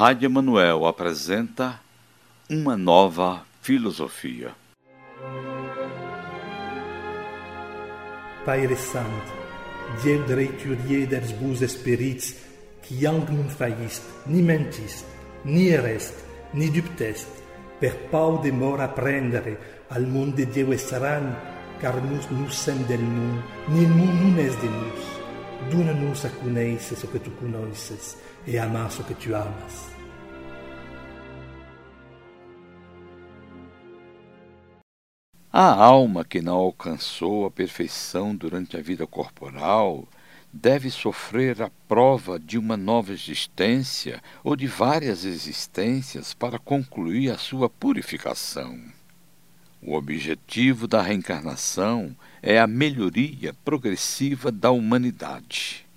Rádio Emanuel apresenta Uma Nova Filosofia. Pai Santo, Dieu dreiturier des beaux espíritos, qui yang non failliste, ni mentiste, ni ereste, ni dubteste, per pau de mort apprendere al monde de Dieu estaran, car nous nous sommes del mundo, ni il mundo non es de nous. Dona-nos a conhecer o que tu conheces e amar o que tu amas. A alma que não alcançou a perfeição durante a vida corporal deve sofrer a prova de uma nova existência ou de várias existências para concluir a sua purificação. O objetivo da reencarnação é a melhoria progressiva da humanidade.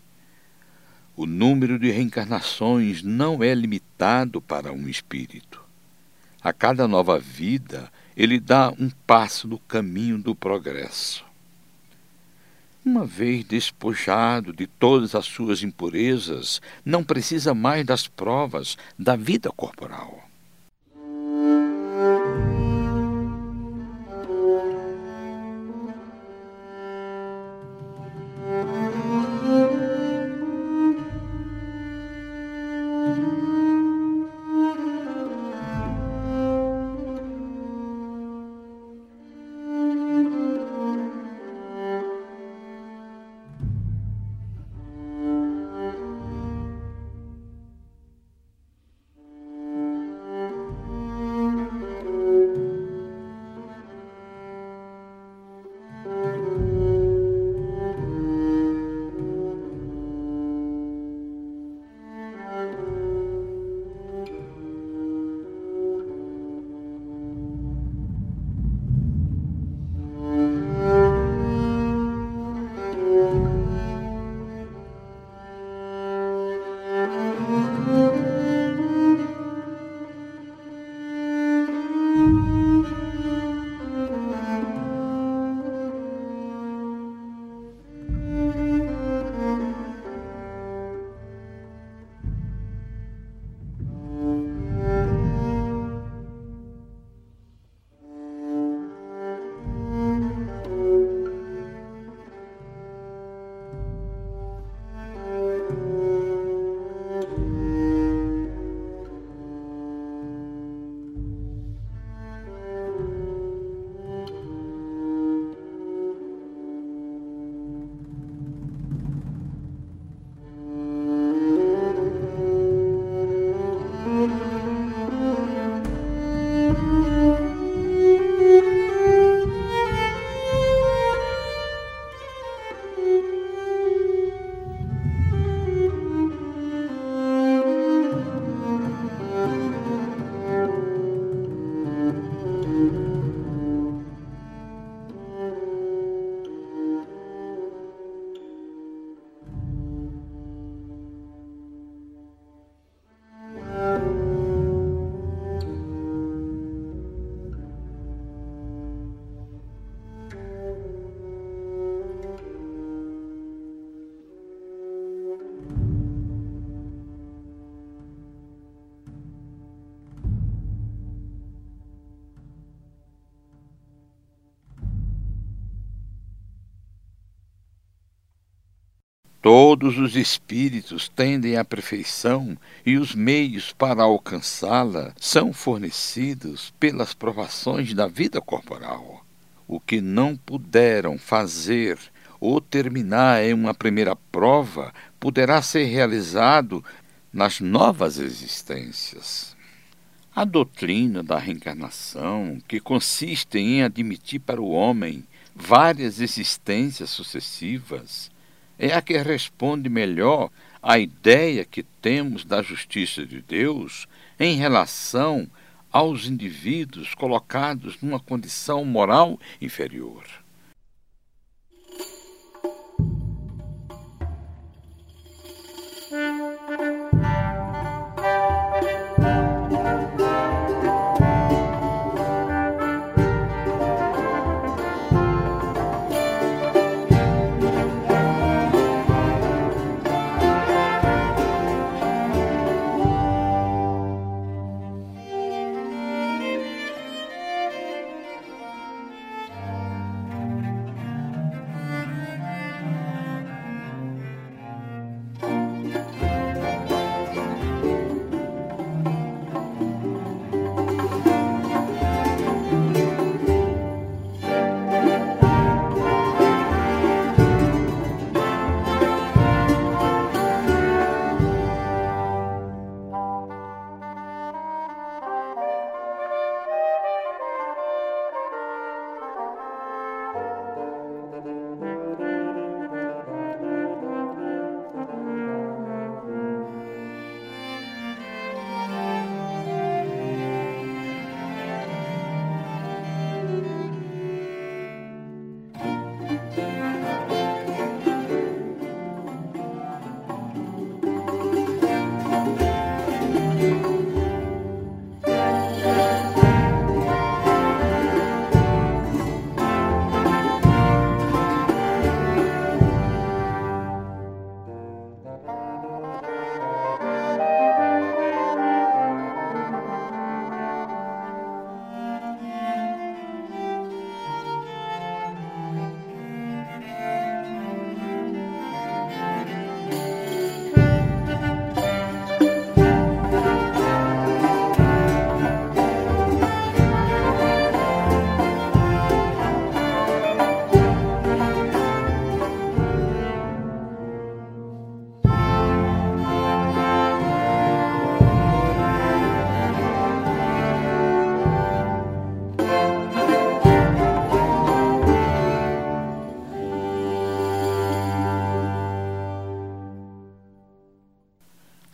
O número de reencarnações não é limitado para um espírito. A cada nova vida, ele dá um passo no caminho do progresso. Uma vez despojado de todas as suas impurezas, não precisa mais das provas da vida corporal. Todos os espíritos tendem à perfeição e os meios para alcançá-la são fornecidos pelas provações da vida corporal. O que não puderam fazer ou terminar em uma primeira prova poderá ser realizado nas novas existências. A doutrina da reencarnação, que consiste em admitir para o homem várias existências sucessivas, é a que responde melhor à ideia que temos da justiça de Deus em relação aos indivíduos colocados numa condição moral inferior.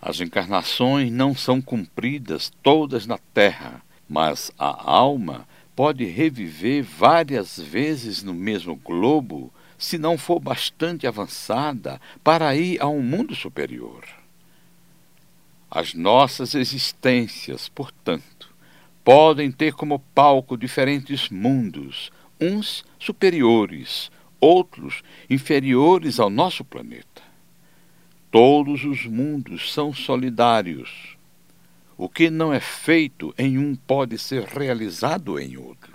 As encarnações não são cumpridas todas na Terra, mas a alma pode reviver várias vezes no mesmo globo se não for bastante avançada para ir a um mundo superior. As nossas existências, portanto, podem ter como palco diferentes mundos, uns superiores, outros inferiores ao nosso planeta. Todos os mundos são solidários. O que não é feito em um pode ser realizado em outro.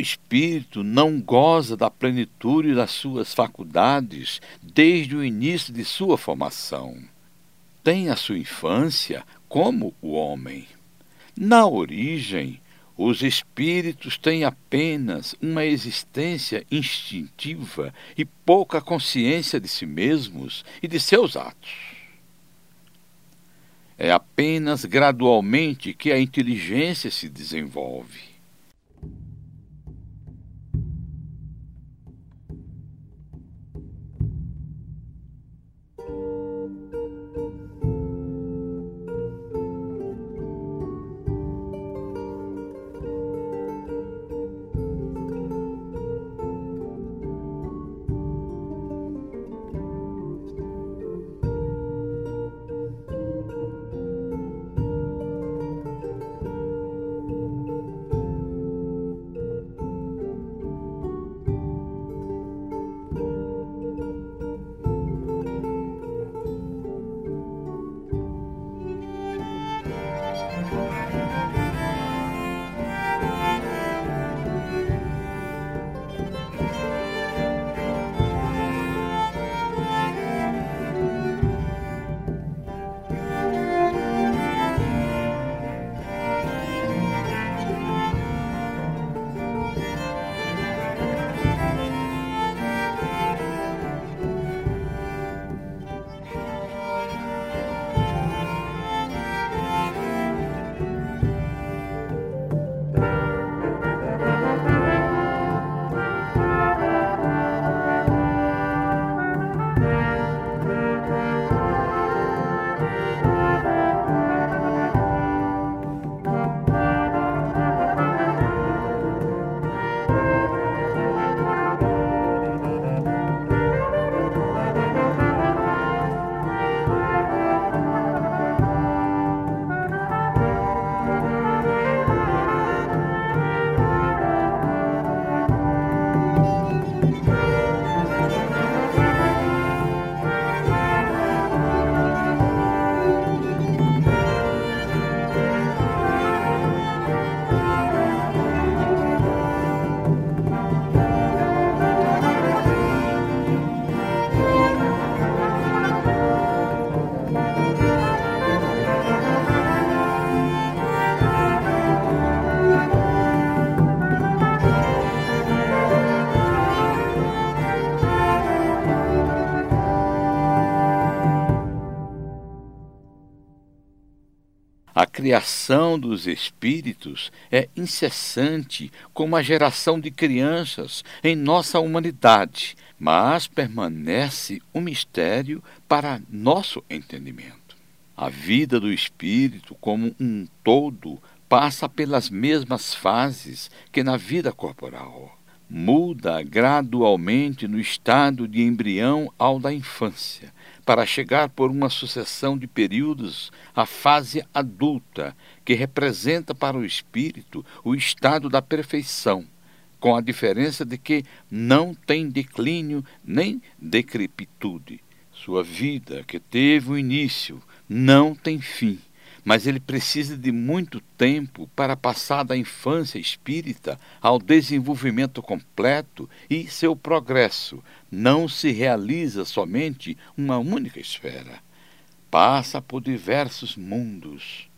Espírito não goza da plenitude das suas faculdades desde o início de sua formação. Tem a sua infância como o homem. Na origem, os espíritos têm apenas uma existência instintiva e pouca consciência de si mesmos e de seus atos. É apenas gradualmente que a inteligência se desenvolve. A criação dos espíritos é incessante como a geração de crianças em nossa humanidade, mas permanece um mistério para nosso entendimento. A vida do espírito, como um todo, passa pelas mesmas fases que na vida corporal. Muda gradualmente no estado de embrião ao da infância, para chegar por uma sucessão de períodos à fase adulta, que representa para o espírito o estado da perfeição, com a diferença de que não tem declínio nem decrepitude. Sua vida, que teve um início, não tem fim, mas ele precisa de muito tempo para passar da infância espírita ao desenvolvimento completo e seu progresso não se realiza somente uma única esfera. Passa por diversos mundos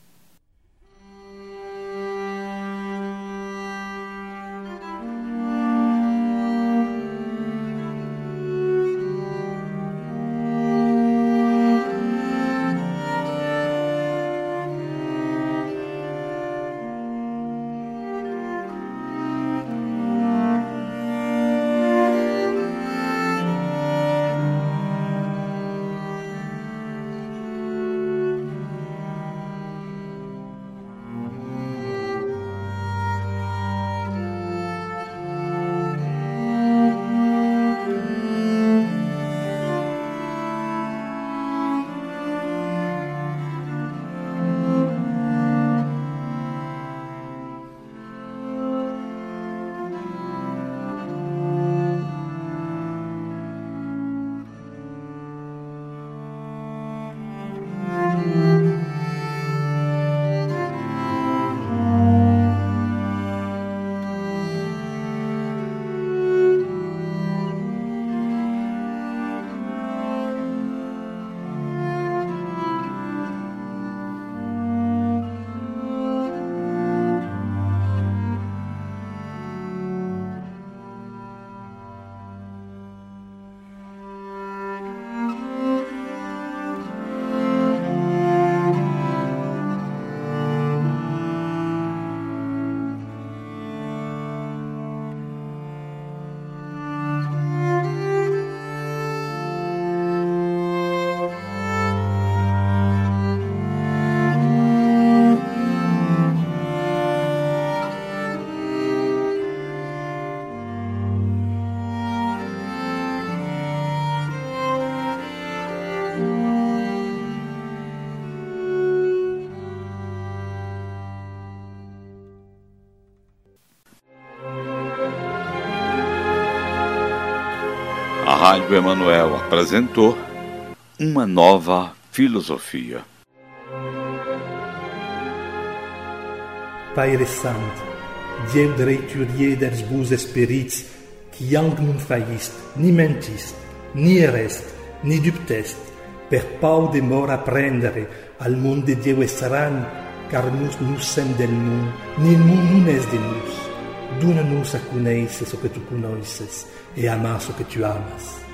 Rádio Emanuel apresentou uma nova filosofia. Pai Santo, Deus dreiturier des bus espirits, qui ang nun faillist, ni mentist, ni erest, ni dubtest, per pau de mort apprendere al monde de Dieu estran, car nous nous sem del monde, ni nun es de nous. Dona-nos a conhecer o que tu conheces e amar o que tu amas.